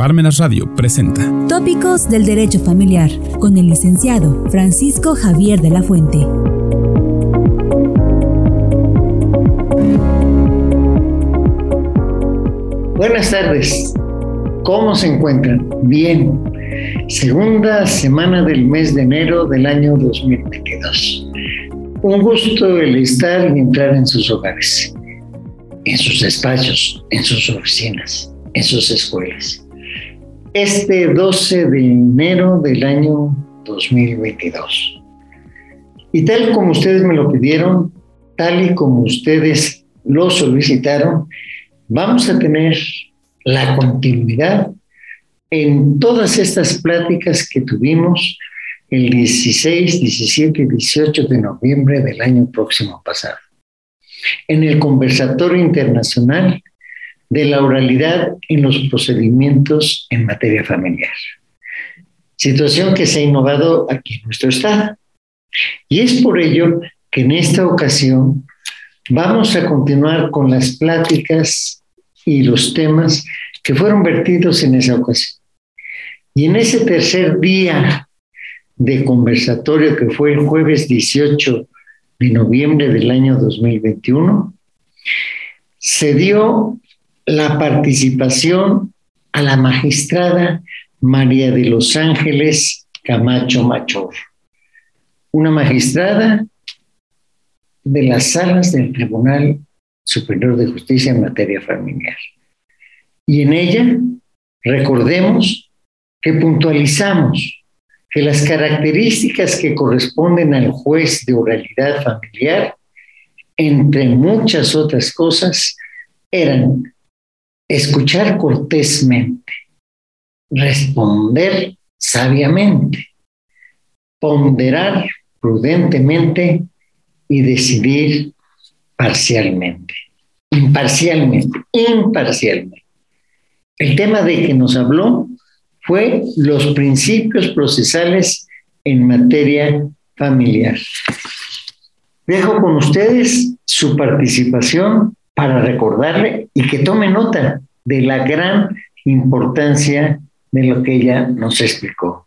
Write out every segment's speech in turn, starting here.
Parmenas Radio presenta Tópicos del Derecho Familiar con el licenciado Francisco Javier de la Fuente. Buenas tardes. ¿Cómo se encuentran? Bien. Segunda semana del mes de enero del año 2022. Un gusto el estar y entrar en sus hogares, en sus despachos, en sus oficinas, en sus escuelas este 12 de enero del año 2022. Y tal como ustedes me lo pidieron, tal y como ustedes lo solicitaron, vamos a tener la continuidad en todas estas pláticas que tuvimos el 16, 17 y 18 de noviembre del año próximo pasado. En el conversatorio internacional de la oralidad en los procedimientos en materia familiar. Situación que se ha innovado aquí en nuestro Estado. Y es por ello que en esta ocasión vamos a continuar con las pláticas y los temas que fueron vertidos en esa ocasión. Y en ese tercer día de conversatorio que fue el jueves 18 de noviembre del año 2021, se dio la participación a la magistrada María de los Ángeles Camacho Machor, una magistrada de las salas del Tribunal Superior de Justicia en materia familiar. Y en ella, recordemos que puntualizamos que las características que corresponden al juez de oralidad familiar, entre muchas otras cosas, eran escuchar cortésmente, responder sabiamente, ponderar prudentemente y decidir parcialmente, imparcialmente, imparcialmente. El tema de que nos habló fue los principios procesales en materia familiar. Dejo con ustedes su participación para recordarle y que tome nota de la gran importancia de lo que ella nos explicó.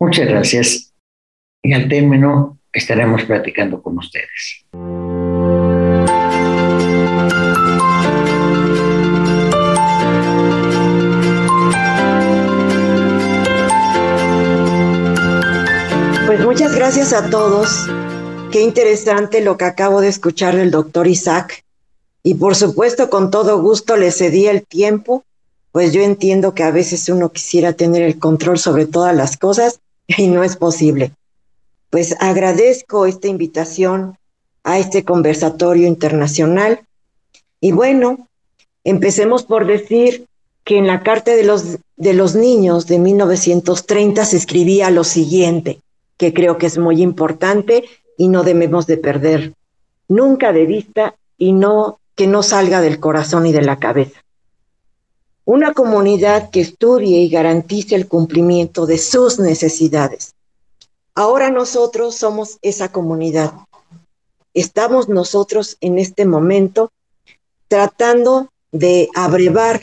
Muchas gracias y al término estaremos platicando con ustedes. Pues muchas gracias a todos. Qué interesante lo que acabo de escuchar del doctor Isaac y por supuesto, con todo gusto le cedí el tiempo, pues yo entiendo que a veces uno quisiera tener el control sobre todas las cosas y no es posible. Pues agradezco esta invitación a este conversatorio internacional. Y bueno, empecemos por decir que en la Carta de los, de los Niños de 1930 se escribía lo siguiente, que creo que es muy importante y no debemos de perder nunca de vista y no que no salga del corazón y de la cabeza. Una comunidad que estudie y garantice el cumplimiento de sus necesidades. Ahora nosotros somos esa comunidad. Estamos nosotros en este momento tratando de abrevar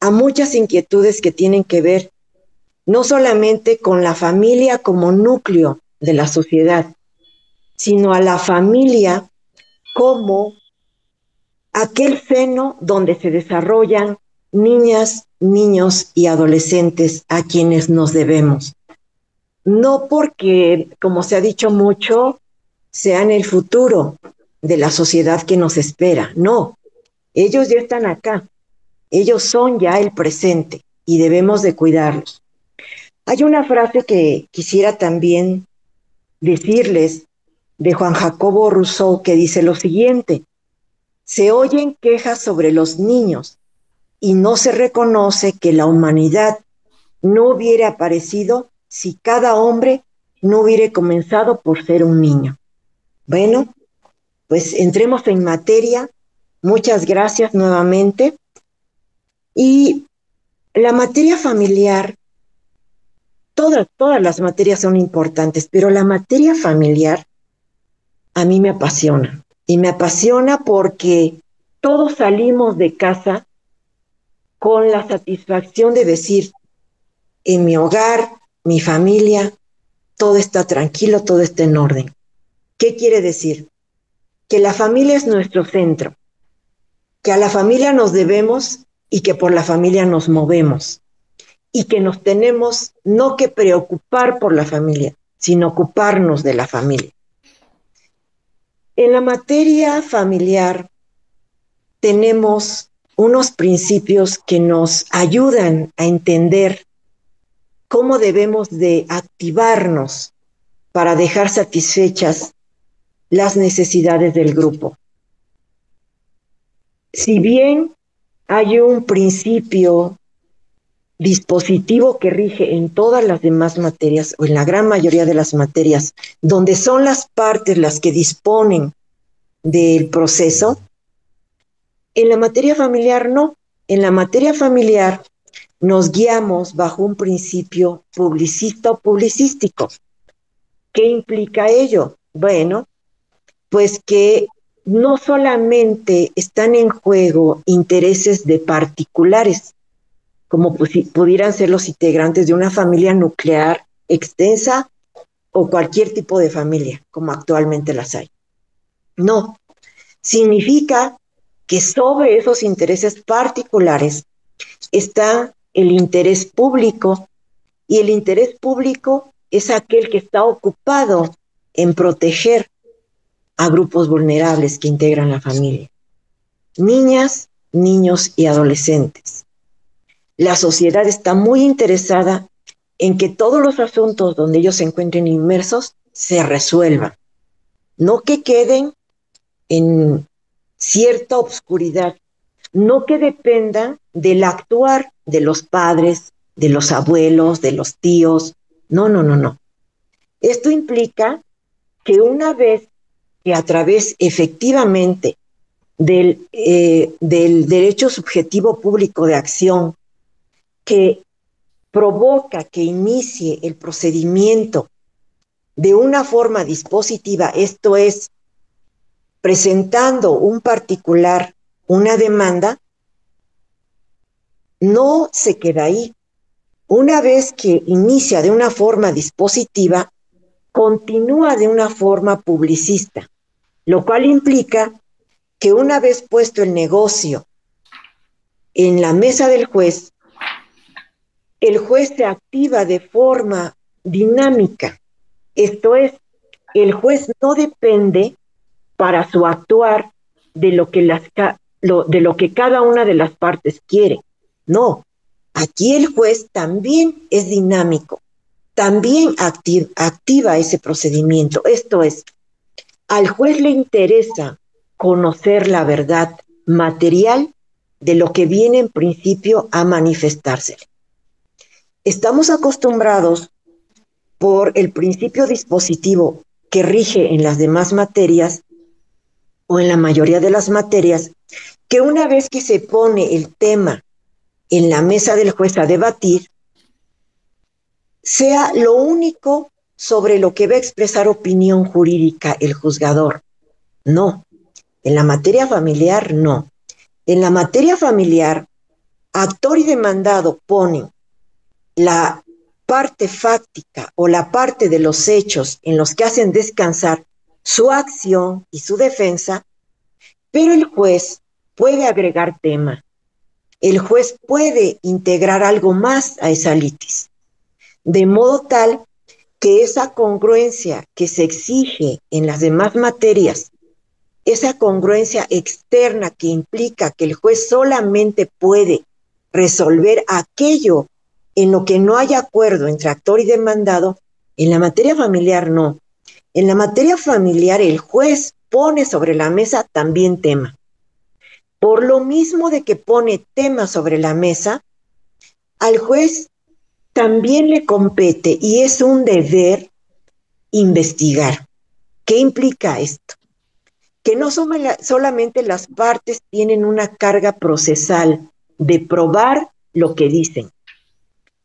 a muchas inquietudes que tienen que ver no solamente con la familia como núcleo de la sociedad, sino a la familia como aquel seno donde se desarrollan niñas, niños y adolescentes a quienes nos debemos. No porque, como se ha dicho mucho, sean el futuro de la sociedad que nos espera, no, ellos ya están acá, ellos son ya el presente y debemos de cuidarlos. Hay una frase que quisiera también decirles de Juan Jacobo Rousseau que dice lo siguiente, se oyen quejas sobre los niños y no se reconoce que la humanidad no hubiera aparecido si cada hombre no hubiera comenzado por ser un niño. Bueno, pues entremos en materia. Muchas gracias nuevamente. Y la materia familiar, todas, todas las materias son importantes, pero la materia familiar a mí me apasiona. Y me apasiona porque todos salimos de casa con la satisfacción de decir, en mi hogar, mi familia, todo está tranquilo, todo está en orden. ¿Qué quiere decir? Que la familia es nuestro centro, que a la familia nos debemos y que por la familia nos movemos y que nos tenemos no que preocupar por la familia, sino ocuparnos de la familia. En la materia familiar tenemos unos principios que nos ayudan a entender cómo debemos de activarnos para dejar satisfechas las necesidades del grupo. Si bien hay un principio dispositivo que rige en todas las demás materias o en la gran mayoría de las materias, donde son las partes las que disponen del proceso, en la materia familiar no. En la materia familiar nos guiamos bajo un principio publicista o publicístico. ¿Qué implica ello? Bueno, pues que no solamente están en juego intereses de particulares, como pudieran ser los integrantes de una familia nuclear extensa o cualquier tipo de familia, como actualmente las hay. No, significa que sobre esos intereses particulares está el interés público y el interés público es aquel que está ocupado en proteger a grupos vulnerables que integran la familia. Niñas, niños y adolescentes. La sociedad está muy interesada en que todos los asuntos donde ellos se encuentren inmersos se resuelvan, no que queden en cierta obscuridad, no que dependan del actuar de los padres, de los abuelos, de los tíos. No, no, no, no. Esto implica que una vez que a través efectivamente del, eh, del derecho subjetivo público de acción que provoca que inicie el procedimiento de una forma dispositiva, esto es, presentando un particular una demanda, no se queda ahí. Una vez que inicia de una forma dispositiva, continúa de una forma publicista, lo cual implica que una vez puesto el negocio en la mesa del juez, el juez se activa de forma dinámica. Esto es, el juez no depende para su actuar de lo que, las, de lo que cada una de las partes quiere. No, aquí el juez también es dinámico, también activa ese procedimiento. Esto es, al juez le interesa conocer la verdad material de lo que viene en principio a manifestarse. Estamos acostumbrados por el principio dispositivo que rige en las demás materias o en la mayoría de las materias, que una vez que se pone el tema en la mesa del juez a debatir sea lo único sobre lo que va a expresar opinión jurídica el juzgador. No, en la materia familiar no. En la materia familiar, actor y demandado ponen la parte fáctica o la parte de los hechos en los que hacen descansar su acción y su defensa, pero el juez puede agregar tema. El juez puede integrar algo más a esa litis, de modo tal que esa congruencia que se exige en las demás materias, esa congruencia externa que implica que el juez solamente puede resolver aquello en lo que no hay acuerdo entre actor y demandado, en la materia familiar no. En la materia familiar el juez pone sobre la mesa también tema. Por lo mismo de que pone temas sobre la mesa, al juez también le compete y es un deber investigar. ¿Qué implica esto? Que no solamente las partes tienen una carga procesal de probar lo que dicen.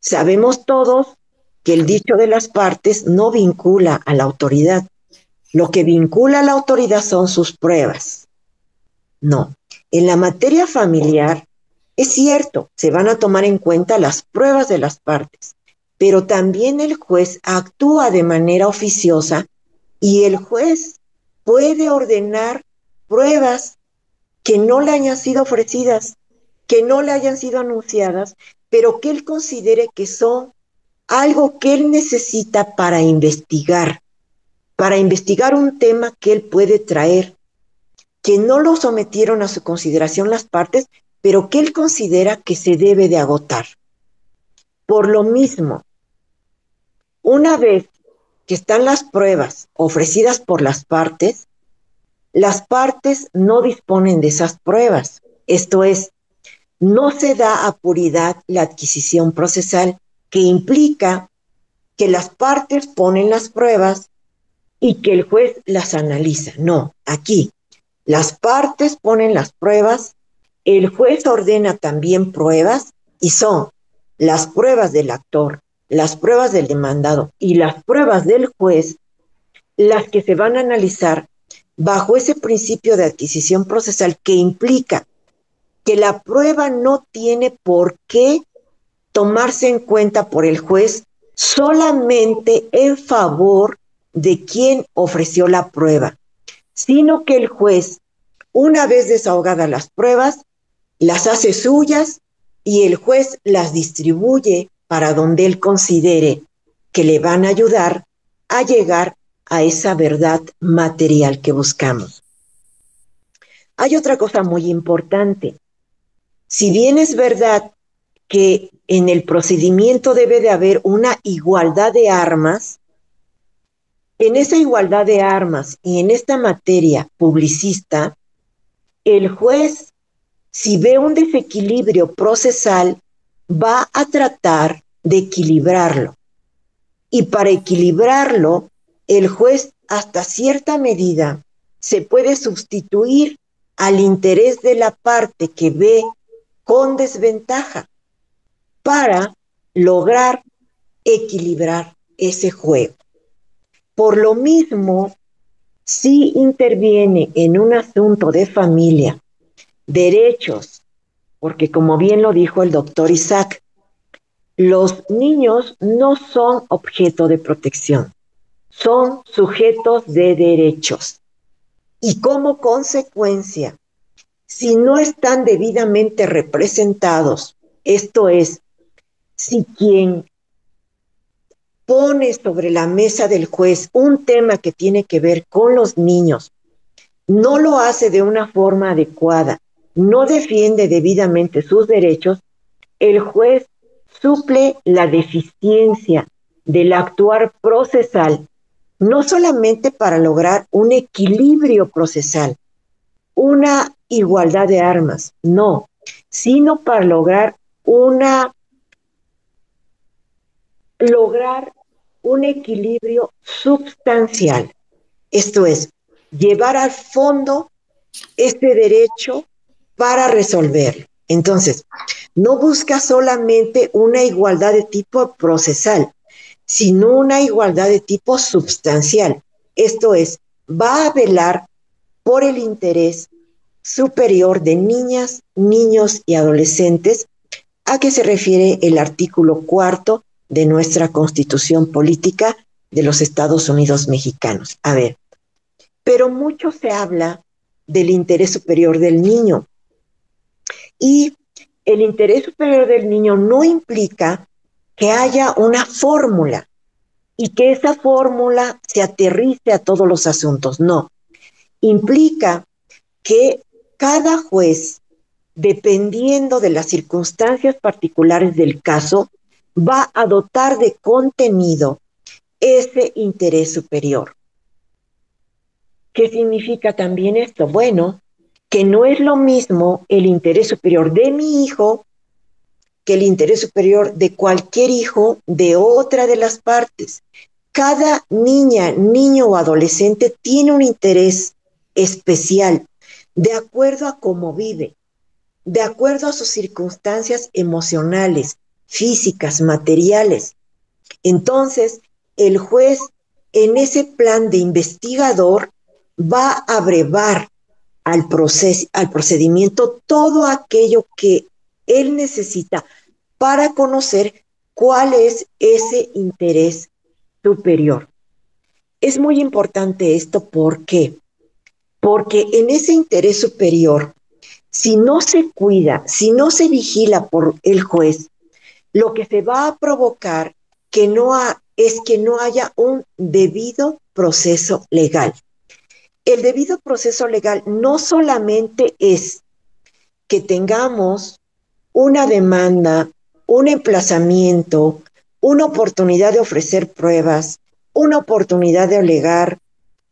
Sabemos todos que el dicho de las partes no vincula a la autoridad. Lo que vincula a la autoridad son sus pruebas. No, en la materia familiar, Es cierto, se van a tomar en cuenta las pruebas de las partes, pero también el juez actúa de manera oficiosa y el juez puede ordenar pruebas que no le hayan sido ofrecidas, que no le hayan sido anunciadas, pero que él considere que son algo que él necesita para investigar, para investigar un tema que él puede traer, que no lo sometieron a su consideración las partes, pero que él considera que se debe de agotar. Por lo mismo, una vez que están las pruebas ofrecidas por las partes, las partes no disponen de esas pruebas. Esto es, no se da a puridad la adquisición procesal, que implica que las partes ponen las pruebas y que el juez las analiza. No, aquí las partes ponen las pruebas, el juez ordena también pruebas y son las pruebas del actor, las pruebas del demandado y las pruebas del juez las que se van a analizar bajo ese principio de adquisición procesal que implica que la prueba no tiene por qué tomarse en cuenta por el juez solamente en favor de quien ofreció la prueba, sino que el juez, una vez desahogadas las pruebas, las hace suyas y el juez las distribuye para donde él considere que le van a ayudar a llegar a esa verdad material que buscamos. Hay otra cosa muy importante. Si bien es verdad que en el procedimiento debe de haber una igualdad de armas, en esa igualdad de armas y en esta materia publicista, el juez, si ve un desequilibrio procesal, va a tratar de equilibrarlo. Y para equilibrarlo, el juez hasta cierta medida se puede sustituir al interés de la parte que ve con desventaja para lograr equilibrar ese juego. Por lo mismo, si interviene en un asunto de familia, derechos, porque como bien lo dijo el doctor Isaac, los niños no son objeto de protección, son sujetos de derechos. Y como consecuencia, si no están debidamente representados, esto es, si quien pone sobre la mesa del juez un tema que tiene que ver con los niños, no lo hace de una forma adecuada, no defiende debidamente sus derechos, el juez suple la deficiencia del actuar procesal, no solamente para lograr un equilibrio procesal, una igualdad de armas, no, sino para lograr una lograr un equilibrio sustancial. Esto es, llevar al fondo este derecho para resolver. Entonces, no busca solamente una igualdad de tipo procesal, sino una igualdad de tipo sustancial. Esto es, va a velar por el interés superior de niñas, niños y adolescentes a que se refiere el artículo cuarto de nuestra constitución política de los Estados Unidos mexicanos. A ver, pero mucho se habla del interés superior del niño. Y el interés superior del niño no implica que haya una fórmula y que esa fórmula se aterrice a todos los asuntos. No, implica que cada juez, dependiendo de las circunstancias particulares del caso, va a dotar de contenido ese interés superior. ¿Qué significa también esto? Bueno, que no es lo mismo el interés superior de mi hijo que el interés superior de cualquier hijo de otra de las partes. Cada niña, niño o adolescente tiene un interés especial de acuerdo a cómo vive, de acuerdo a sus circunstancias emocionales, físicas, materiales. Entonces, el juez en ese plan de investigador va a abrevar al, al procedimiento todo aquello que él necesita para conocer cuál es ese interés superior. Es muy importante esto, ¿por qué? Porque en ese interés superior, si no se cuida, si no se vigila por el juez, lo que se va a provocar es que no haya un debido proceso legal. El debido proceso legal no solamente es que tengamos una demanda, un emplazamiento, una oportunidad de ofrecer pruebas, una oportunidad de alegar,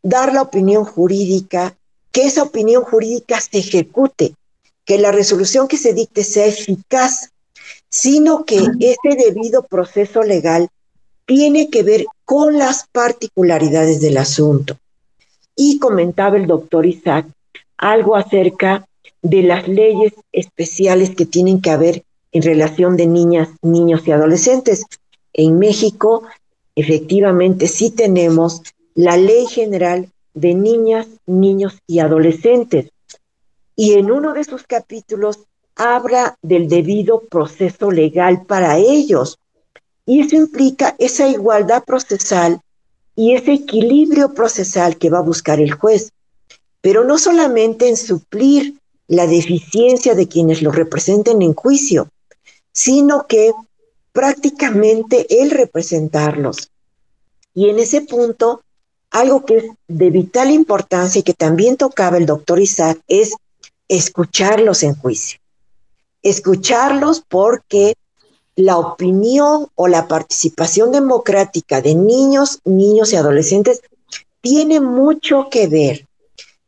dar la opinión jurídica, que esa opinión jurídica se ejecute, que la resolución que se dicte sea eficaz, sino que ese debido proceso legal tiene que ver con las particularidades del asunto. Y comentaba el doctor Isaac algo acerca de las leyes especiales que tienen que haber en relación de niñas, niños y adolescentes. En México, efectivamente, sí tenemos la Ley General de Niñas, Niños y Adolescentes. Y en uno de sus capítulos habla del debido proceso legal para ellos. Y eso implica esa igualdad procesal y ese equilibrio procesal que va a buscar el juez, pero no solamente en suplir la deficiencia de quienes lo representen en juicio, sino que prácticamente el representarlos. Y en ese punto, algo que es de vital importancia y que también tocaba el doctor Isaac es escucharlos en juicio. Escucharlos porque la opinión o la participación democrática de niños, niños y adolescentes tiene mucho que ver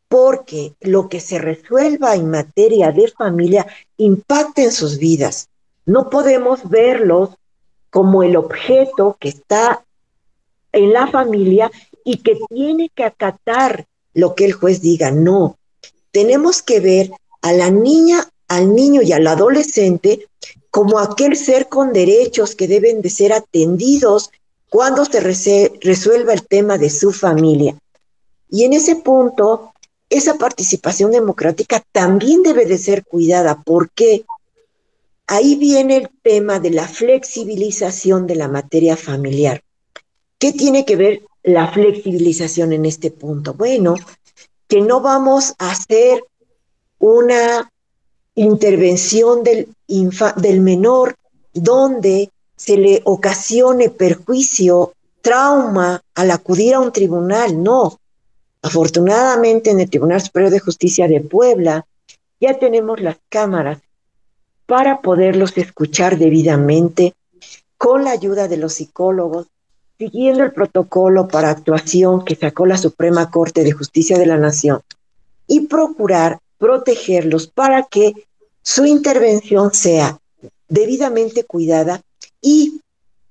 porque lo que se resuelva en materia de familia impacta en sus vidas. No podemos verlos como el objeto que está en la familia y que tiene que acatar lo que el juez diga. No, tenemos que ver a la niña, al niño y al adolescente como aquel ser con derechos que deben de ser atendidos cuando se resuelva el tema de su familia. Y en ese punto, esa participación democrática también debe de ser cuidada. porque Ahí viene el tema de la flexibilización de la materia familiar. ¿Qué tiene que ver la flexibilización en este punto? Bueno, que no vamos a hacer una intervención del, menor donde se le ocasione perjuicio, trauma al acudir a un tribunal, no. Afortunadamente en el Tribunal Superior de Justicia de Puebla ya tenemos las cámaras para poderlos escuchar debidamente con la ayuda de los psicólogos, siguiendo el protocolo para actuación que sacó la Suprema Corte de Justicia de la Nación y procurar protegerlos para que su intervención sea debidamente cuidada y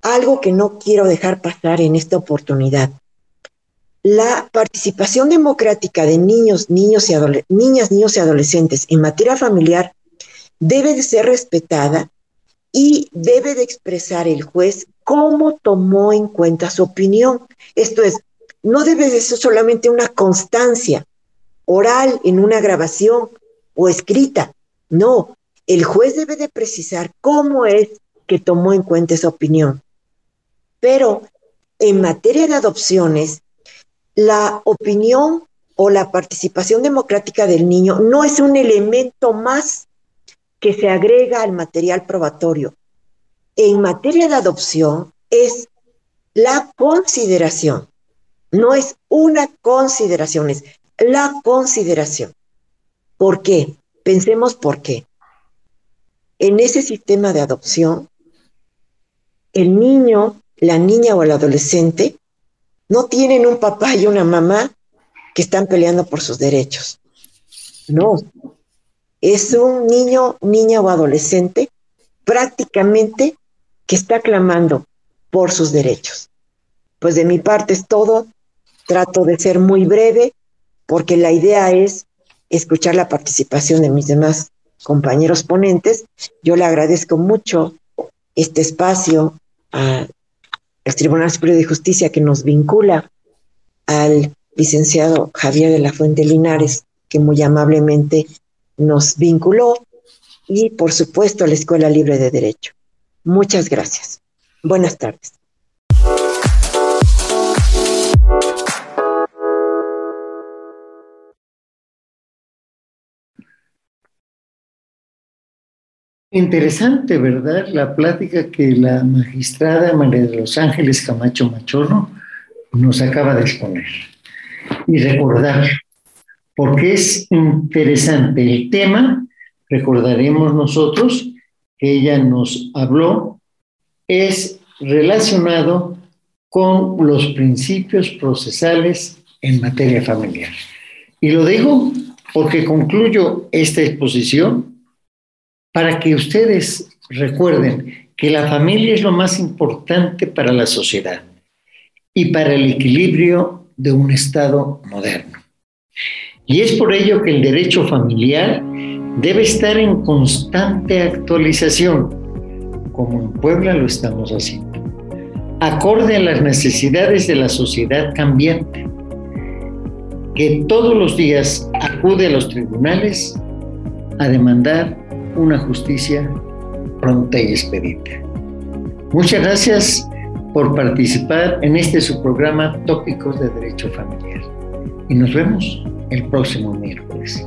algo que no quiero dejar pasar en esta oportunidad. La participación democrática de niños, niños y niñas, niños y adolescentes en materia familiar debe de ser respetada y debe de expresar el juez cómo tomó en cuenta su opinión. Esto es, no debe de ser solamente una constancia, oral en una grabación o escrita. No, el juez debe de precisar cómo es que tomó en cuenta esa opinión. Pero en materia de adopciones, la opinión o la participación democrática del niño no es un elemento más que se agrega al material probatorio. En materia de adopción es la consideración, no es una consideración, es la consideración. ¿Por qué? Pensemos por qué. En ese sistema de adopción, el niño, la niña o el adolescente no tienen un papá y una mamá que están peleando por sus derechos. No. Es un niño, niña o adolescente prácticamente que está clamando por sus derechos. Pues de mi parte es todo. Trato de ser muy breve porque la idea es escuchar la participación de mis demás compañeros ponentes. Yo le agradezco mucho este espacio al Tribunal Superior de Justicia que nos vincula al licenciado Javier de la Fuente Linares, que muy amablemente nos vinculó, y por supuesto la Escuela Libre de Derecho. Muchas gracias. Buenas tardes. Interesante, ¿verdad? La plática que la magistrada María de los Ángeles Camacho Machorro nos acaba de exponer. Y recordar, porque es interesante el tema, recordaremos nosotros que ella nos habló, es relacionado con los principios procesales en materia familiar. Y lo digo porque concluyo esta exposición para que ustedes recuerden que la familia es lo más importante para la sociedad y para el equilibrio de un Estado moderno. Y es por ello que el derecho familiar debe estar en constante actualización, como en Puebla lo estamos haciendo, acorde a las necesidades de la sociedad cambiante, que todos los días acude a los tribunales a demandar una justicia pronta y expedita. Muchas gracias por participar en este su programa Tópicos de Derecho Familiar. Y nos vemos el próximo miércoles.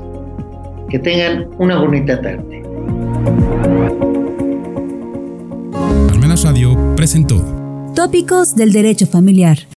Que tengan una bonita tarde. Almenas Radio presentó Tópicos del Derecho Familiar